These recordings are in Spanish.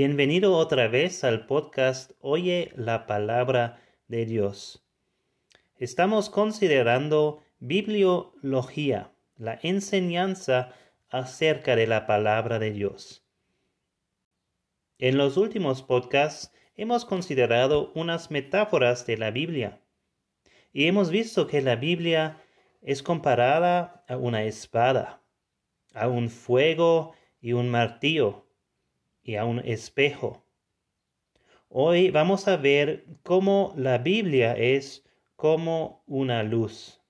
Bienvenido otra vez al podcast Oye la palabra de Dios. Estamos considerando bibliología, la enseñanza acerca de la palabra de Dios. En los últimos podcasts hemos considerado unas metáforas de la Biblia y hemos visto que la Biblia es comparada a una espada, a un fuego y un martillo y a un espejo. Hoy vamos a ver cómo la Biblia es como una luz.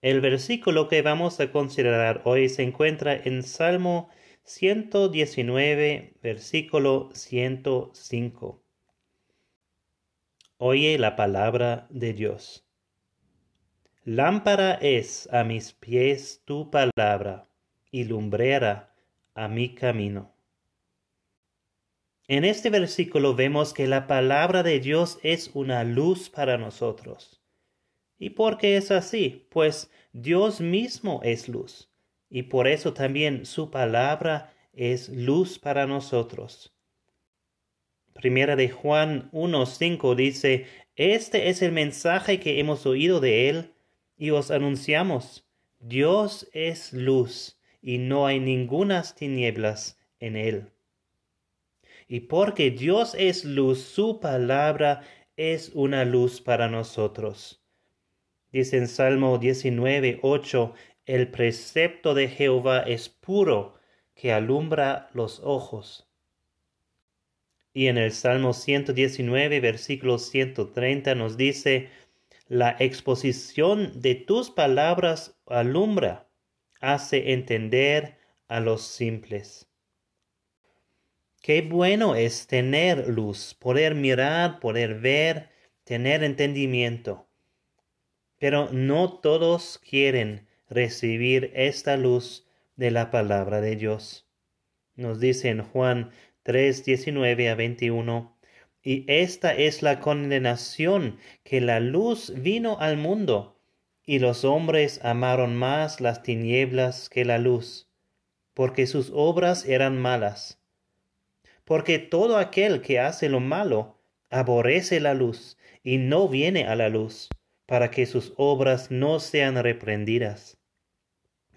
El versículo que vamos a considerar hoy se encuentra en Salmo 119, versículo 105. Oye la palabra de Dios. Lámpara es a mis pies tu palabra y lumbrera a mi camino. En este versículo vemos que la palabra de Dios es una luz para nosotros. ¿Y por qué es así? Pues Dios mismo es luz, y por eso también su palabra es luz para nosotros. Primera de Juan 1.5 dice, Este es el mensaje que hemos oído de él y os anunciamos. Dios es luz y no hay ningunas tinieblas en él. Y porque Dios es luz, su palabra es una luz para nosotros. Dice en Salmo 19, 8, el precepto de Jehová es puro, que alumbra los ojos. Y en el Salmo 119, versículo 130 nos dice, la exposición de tus palabras alumbra, hace entender a los simples. Qué bueno es tener luz, poder mirar, poder ver, tener entendimiento. Pero no todos quieren recibir esta luz de la palabra de Dios. Nos dice en Juan 3, 19 a 21, y esta es la condenación que la luz vino al mundo, y los hombres amaron más las tinieblas que la luz, porque sus obras eran malas porque todo aquel que hace lo malo aborrece la luz y no viene a la luz, para que sus obras no sean reprendidas.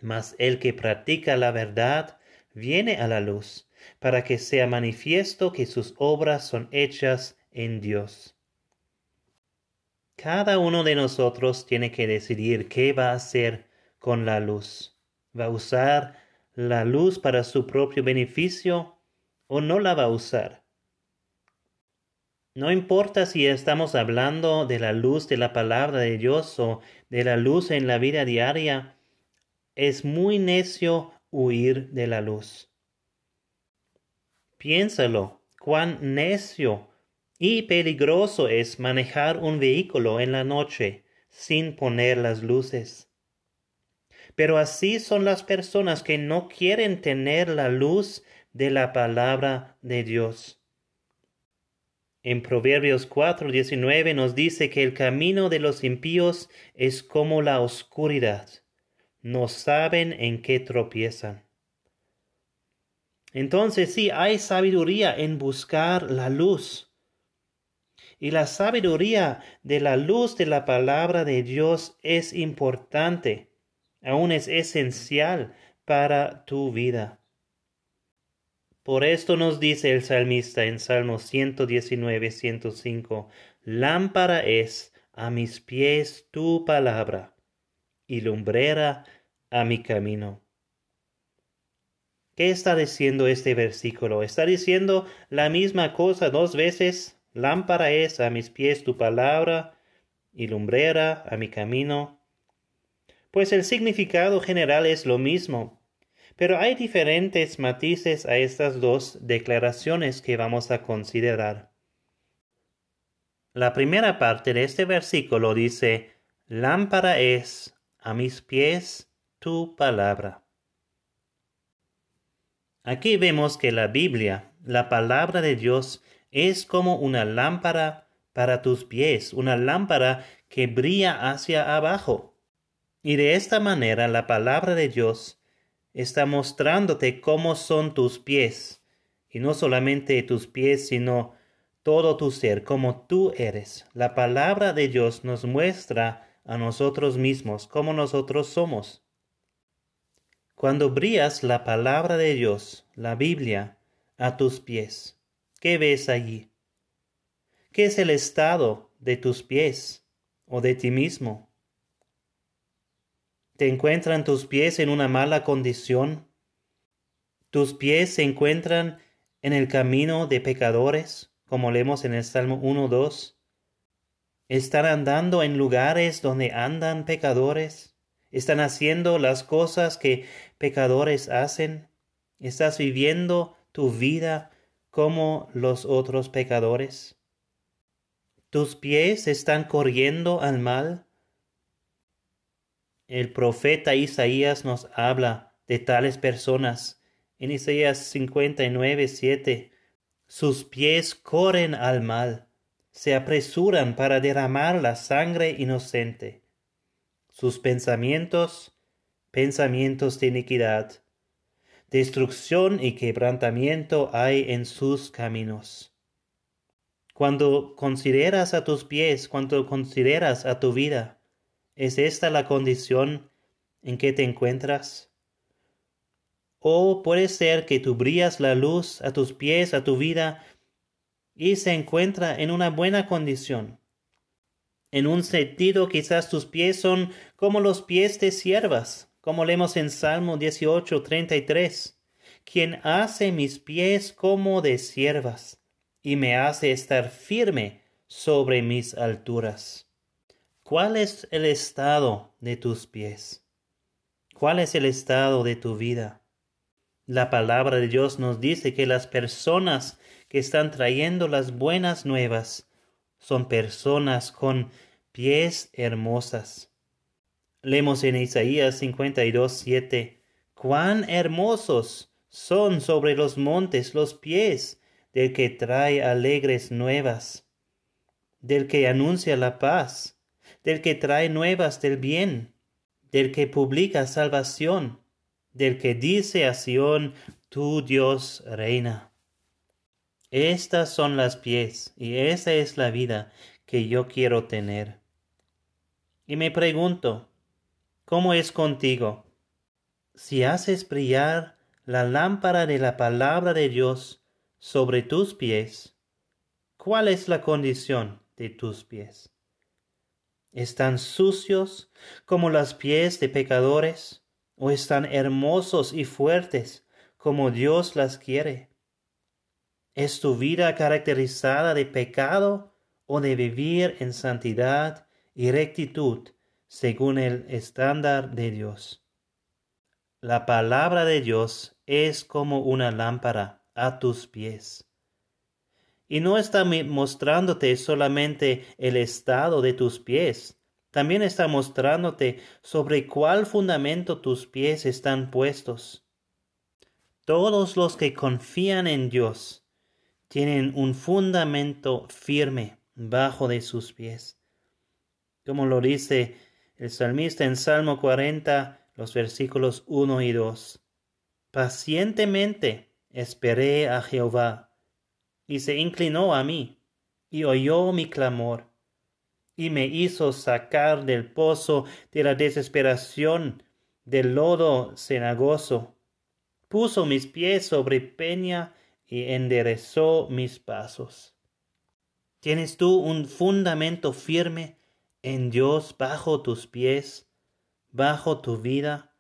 Mas el que practica la verdad viene a la luz, para que sea manifiesto que sus obras son hechas en Dios. Cada uno de nosotros tiene que decidir qué va a hacer con la luz. ¿Va a usar la luz para su propio beneficio o no la va a usar. No importa si estamos hablando de la luz de la palabra de Dios o de la luz en la vida diaria, es muy necio huir de la luz. Piénsalo, cuán necio y peligroso es manejar un vehículo en la noche sin poner las luces. Pero así son las personas que no quieren tener la luz de la palabra de Dios. En Proverbios 4:19 nos dice que el camino de los impíos es como la oscuridad. No saben en qué tropiezan. Entonces sí hay sabiduría en buscar la luz. Y la sabiduría de la luz de la palabra de Dios es importante, aún es esencial para tu vida. Por esto nos dice el salmista en Salmo 119, 105, Lámpara es a mis pies tu palabra y lumbrera a mi camino. ¿Qué está diciendo este versículo? Está diciendo la misma cosa dos veces. Lámpara es a mis pies tu palabra y lumbrera a mi camino. Pues el significado general es lo mismo. Pero hay diferentes matices a estas dos declaraciones que vamos a considerar. La primera parte de este versículo dice, Lámpara es a mis pies tu palabra. Aquí vemos que la Biblia, la palabra de Dios, es como una lámpara para tus pies, una lámpara que brilla hacia abajo. Y de esta manera la palabra de Dios está mostrándote cómo son tus pies y no solamente tus pies, sino todo tu ser, como tú eres. La palabra de Dios nos muestra a nosotros mismos como nosotros somos. Cuando brillas la palabra de Dios, la Biblia, a tus pies, ¿qué ves allí? ¿Qué es el estado de tus pies o de ti mismo? ¿Te encuentran tus pies en una mala condición? ¿Tus pies se encuentran en el camino de pecadores, como leemos en el Salmo 1.2? ¿Están andando en lugares donde andan pecadores? ¿Están haciendo las cosas que pecadores hacen? ¿Estás viviendo tu vida como los otros pecadores? ¿Tus pies están corriendo al mal? El profeta Isaías nos habla de tales personas. En Isaías 59, 7, sus pies corren al mal, se apresuran para derramar la sangre inocente. Sus pensamientos, pensamientos de iniquidad. Destrucción y quebrantamiento hay en sus caminos. Cuando consideras a tus pies, cuando consideras a tu vida, ¿Es esta la condición en que te encuentras? O puede ser que tú brillas la luz a tus pies, a tu vida, y se encuentra en una buena condición. En un sentido, quizás tus pies son como los pies de siervas, como leemos en Salmo 18, 33. Quien hace mis pies como de siervas, y me hace estar firme sobre mis alturas. ¿Cuál es el estado de tus pies? ¿Cuál es el estado de tu vida? La palabra de Dios nos dice que las personas que están trayendo las buenas nuevas son personas con pies hermosas. Leemos en Isaías 52, 7, cuán hermosos son sobre los montes los pies del que trae alegres nuevas, del que anuncia la paz del que trae nuevas del bien, del que publica salvación, del que dice a Sión, tu Dios reina. Estas son las pies y esa es la vida que yo quiero tener. Y me pregunto, ¿cómo es contigo? Si haces brillar la lámpara de la palabra de Dios sobre tus pies, ¿cuál es la condición de tus pies? ¿Están sucios como las pies de pecadores? ¿O están hermosos y fuertes como Dios las quiere? ¿Es tu vida caracterizada de pecado o de vivir en santidad y rectitud según el estándar de Dios? La palabra de Dios es como una lámpara a tus pies y no está mostrándote solamente el estado de tus pies, también está mostrándote sobre cuál fundamento tus pies están puestos. Todos los que confían en Dios tienen un fundamento firme bajo de sus pies. Como lo dice el salmista en Salmo 40, los versículos 1 y 2. Pacientemente esperé a Jehová y se inclinó a mí, y oyó mi clamor, y me hizo sacar del pozo de la desesperación, del lodo cenagoso. Puso mis pies sobre peña y enderezó mis pasos. ¿Tienes tú un fundamento firme en Dios bajo tus pies, bajo tu vida?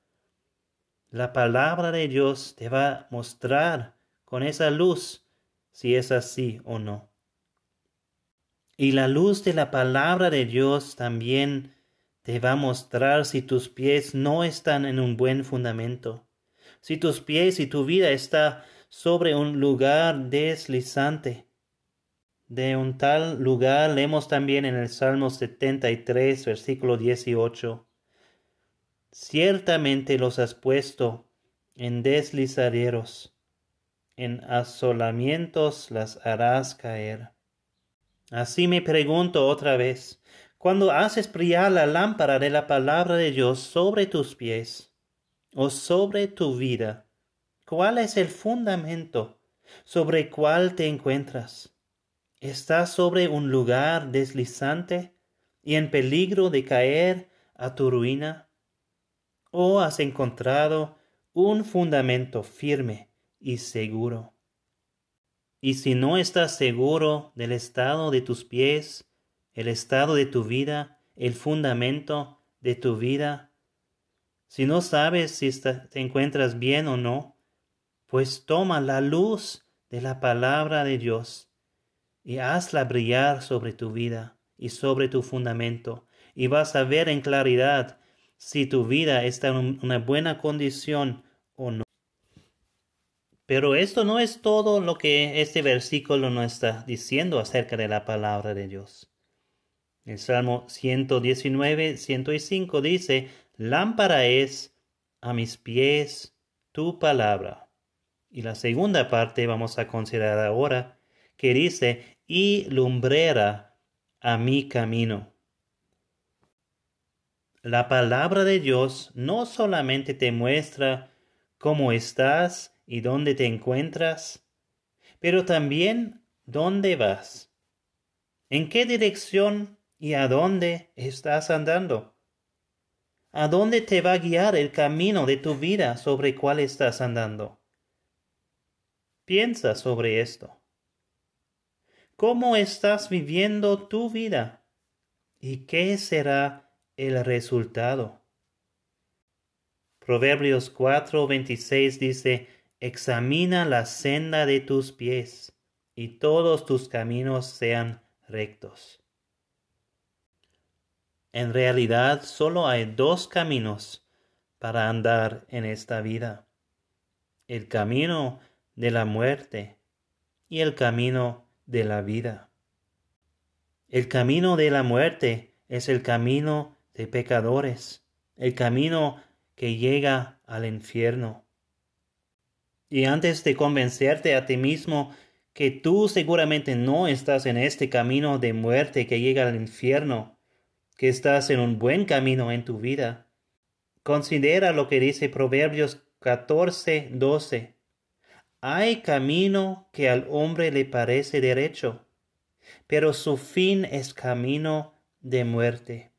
La palabra de Dios te va a mostrar con esa luz si es así o no. Y la luz de la palabra de Dios también te va a mostrar si tus pies no están en un buen fundamento, si tus pies y tu vida está sobre un lugar deslizante. De un tal lugar leemos también en el Salmo 73, versículo 18. Ciertamente los has puesto en deslizaderos en asolamientos las harás caer. Así me pregunto otra vez, cuando haces brillar la lámpara de la palabra de Dios sobre tus pies o sobre tu vida, ¿cuál es el fundamento ¿Sobre cuál te encuentras? ¿Estás sobre un lugar deslizante y en peligro de caer a tu ruina? ¿O has encontrado un fundamento firme y seguro? Y si no estás seguro del estado de tus pies, el estado de tu vida, el fundamento de tu vida, si no sabes si te encuentras bien o no, pues toma la luz de la palabra de Dios y hazla brillar sobre tu vida y sobre tu fundamento, y vas a ver en claridad si tu vida está en una buena condición o no. Pero esto no es todo lo que este versículo nos está diciendo acerca de la palabra de Dios. El Salmo 119, 105 dice, Lámpara es a mis pies tu palabra. Y la segunda parte vamos a considerar ahora, que dice, y lumbrera a mi camino. La palabra de Dios no solamente te muestra cómo estás y dónde te encuentras, pero también dónde vas, en qué dirección y a dónde estás andando. ¿A dónde te va a guiar el camino de tu vida sobre cuál estás andando? Piensa sobre esto. ¿Cómo estás viviendo tu vida? ¿Y qué será el resultado? Proverbios 4:26 dice, Examina la senda de tus pies, y todos tus caminos sean rectos. En realidad solo hay dos caminos para andar en esta vida. El camino de la muerte y el camino de la vida. El camino de la muerte es el camino de pecadores, el camino que llega al infierno. Y antes de convencerte a ti mismo que tú seguramente no estás en este camino de muerte que llega al infierno, que estás en un buen camino en tu vida. Considera lo que dice Proverbios 14, 12. Hay camino que al hombre le parece derecho, pero su fin es camino de muerte.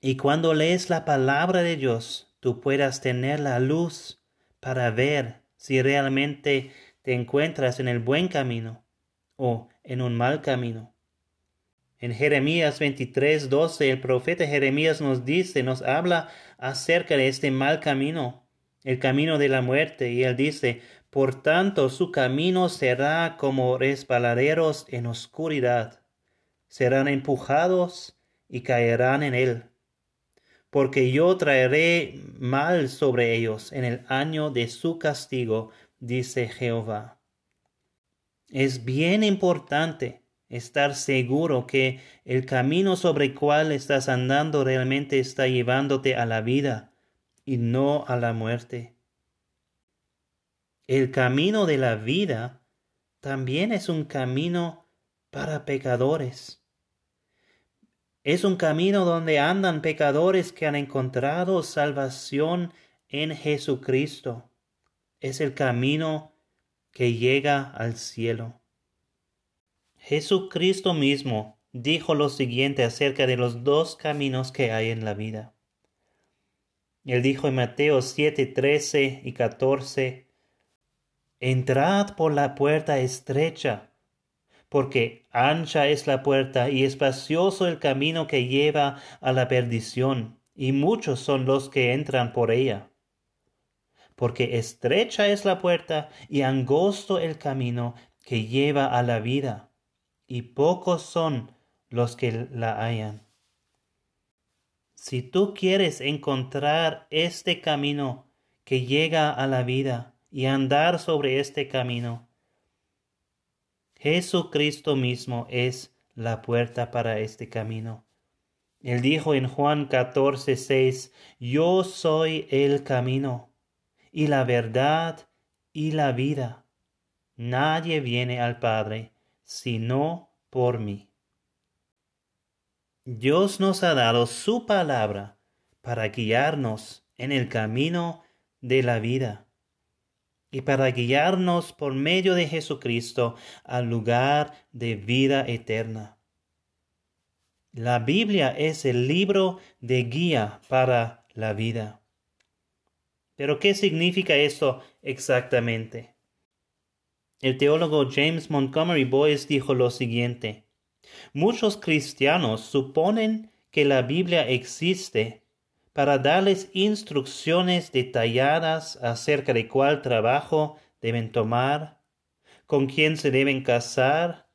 Y cuando lees la palabra de Dios, tú puedas tener la luz para ver si realmente te encuentras en el buen camino o en un mal camino. En Jeremías 23, 12, el profeta Jeremías nos dice, nos habla acerca de este mal camino, el camino de la muerte, y él dice, por tanto su camino será como resbaladeros en oscuridad, serán empujados y caerán en él, porque yo traeré mal sobre ellos en el año de su castigo, dice Jehová. Es bien importante estar seguro que el camino sobre el cual estás andando realmente está llevándote a la vida y no a la muerte. El camino de la vida también es un camino para pecadores. Es un camino donde andan pecadores que han encontrado salvación en Jesucristo. Es el camino que llega al cielo. Jesucristo mismo dijo lo siguiente acerca de los dos caminos que hay en la vida. Él dijo en Mateo 7, 13 y 14, Entrad por la puerta estrecha, porque ancha es la puerta y espacioso el camino que lleva a la perdición, y muchos son los que entran por ella. Porque estrecha es la puerta y angosto el camino que lleva a la vida y pocos son los que la hayan. Si tú quieres encontrar este camino que llega a la vida y andar sobre este camino, Jesucristo mismo es la puerta para este camino. Él dijo en Juan 14, 6, Yo soy el camino y la verdad y la vida. Nadie viene al Padre sino por mí. Dios nos ha dado su palabra para guiarnos en el camino de la vida. Y para guiarnos por medio de Jesucristo al lugar de vida eterna. La Biblia es el libro de guía para la vida. Pero ¿qué significa esto exactamente? El teólogo James Montgomery Boyce dijo lo siguiente. Muchos cristianos suponen que la Biblia existe para darles instrucciones detalladas acerca de cuál trabajo deben tomar, con quién se deben casar,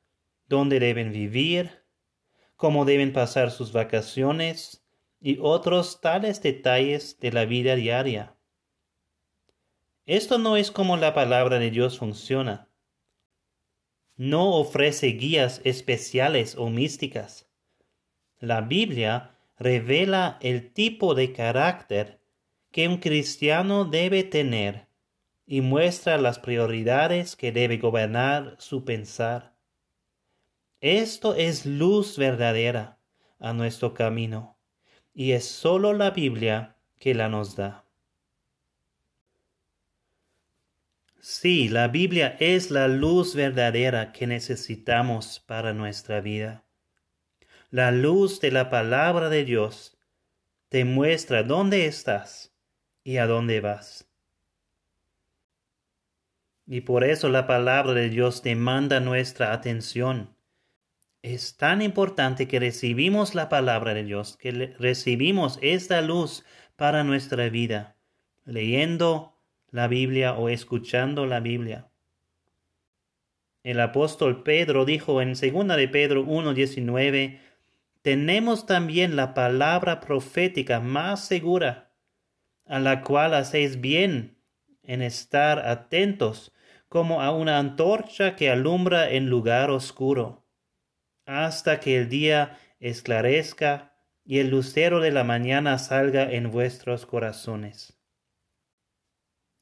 dónde deben vivir, cómo deben pasar sus vacaciones y otros tales detalles de la vida diaria. Esto no es como la palabra de Dios funciona. No ofrece guías especiales o místicas. La Biblia revela el tipo de carácter que un cristiano debe tener y muestra las prioridades que debe gobernar su pensar. Esto es luz verdadera a nuestro camino, y es sólo la Biblia que la nos da. Sí, la Biblia es la luz verdadera que necesitamos para nuestra vida. La luz de la palabra de Dios te muestra dónde estás y a dónde vas. Y por eso la palabra de Dios demanda nuestra atención. Es tan importante que recibimos la palabra de Dios, que recibimos esta luz para nuestra vida, leyendo la Biblia o escuchando la Biblia. El apóstol Pedro dijo en 2 de Pedro 1:19, tenemos también la palabra profética más segura, a la cual hacéis bien en estar atentos como a una antorcha que alumbra en lugar oscuro, hasta que el día esclarezca y el lucero de la mañana salga en vuestros corazones.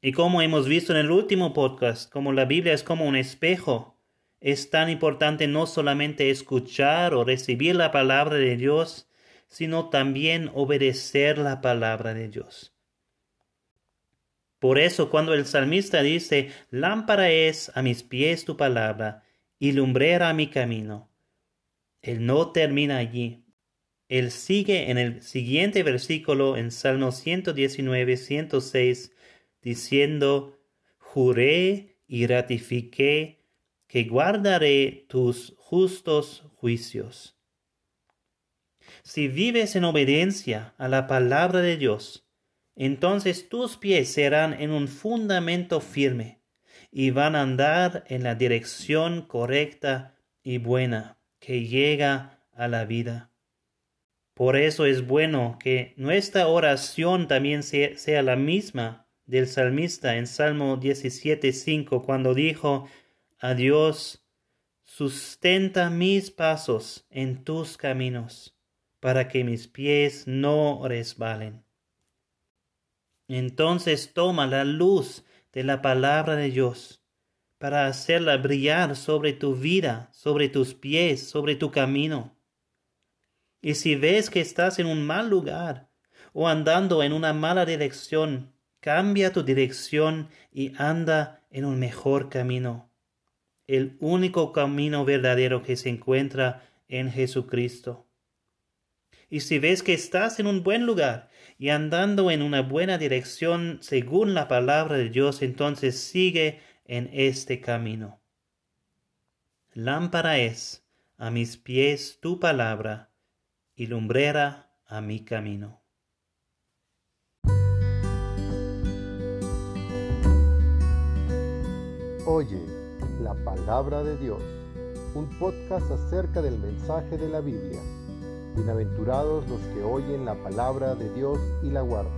Y como hemos visto en el último podcast, como la Biblia es como un espejo, es tan importante no solamente escuchar o recibir la palabra de Dios, sino también obedecer la palabra de Dios. Por eso cuando el salmista dice, lámpara es a mis pies tu palabra y lumbrera mi camino, él no termina allí. Él sigue en el siguiente versículo en Salmo 119, 106, diciendo, juré y ratifiqué que guardaré tus justos juicios. Si vives en obediencia a la palabra de Dios, entonces tus pies serán en un fundamento firme y van a andar en la dirección correcta y buena que llega a la vida. Por eso es bueno que nuestra oración también sea, la misma del salmista en Salmo 17.5 cuando dijo, a Dios, sustenta mis pasos en tus caminos, para que mis pies no resbalen. Entonces toma la luz de la palabra de Dios para hacerla brillar sobre tu vida, sobre tus pies, sobre tu camino. Y si ves que estás en un mal lugar o andando en una mala dirección, cambia tu dirección y anda en un mejor camino el único camino verdadero que se encuentra en Jesucristo. Y si ves que estás en un buen lugar y andando en una buena dirección según la palabra de Dios, entonces sigue en este camino. Lámpara es a mis pies tu palabra y lumbrera a mi camino. Oye la Palabra de Dios, un podcast acerca del mensaje de la Biblia. Bienaventurados los que oyen la palabra de Dios y la guardan.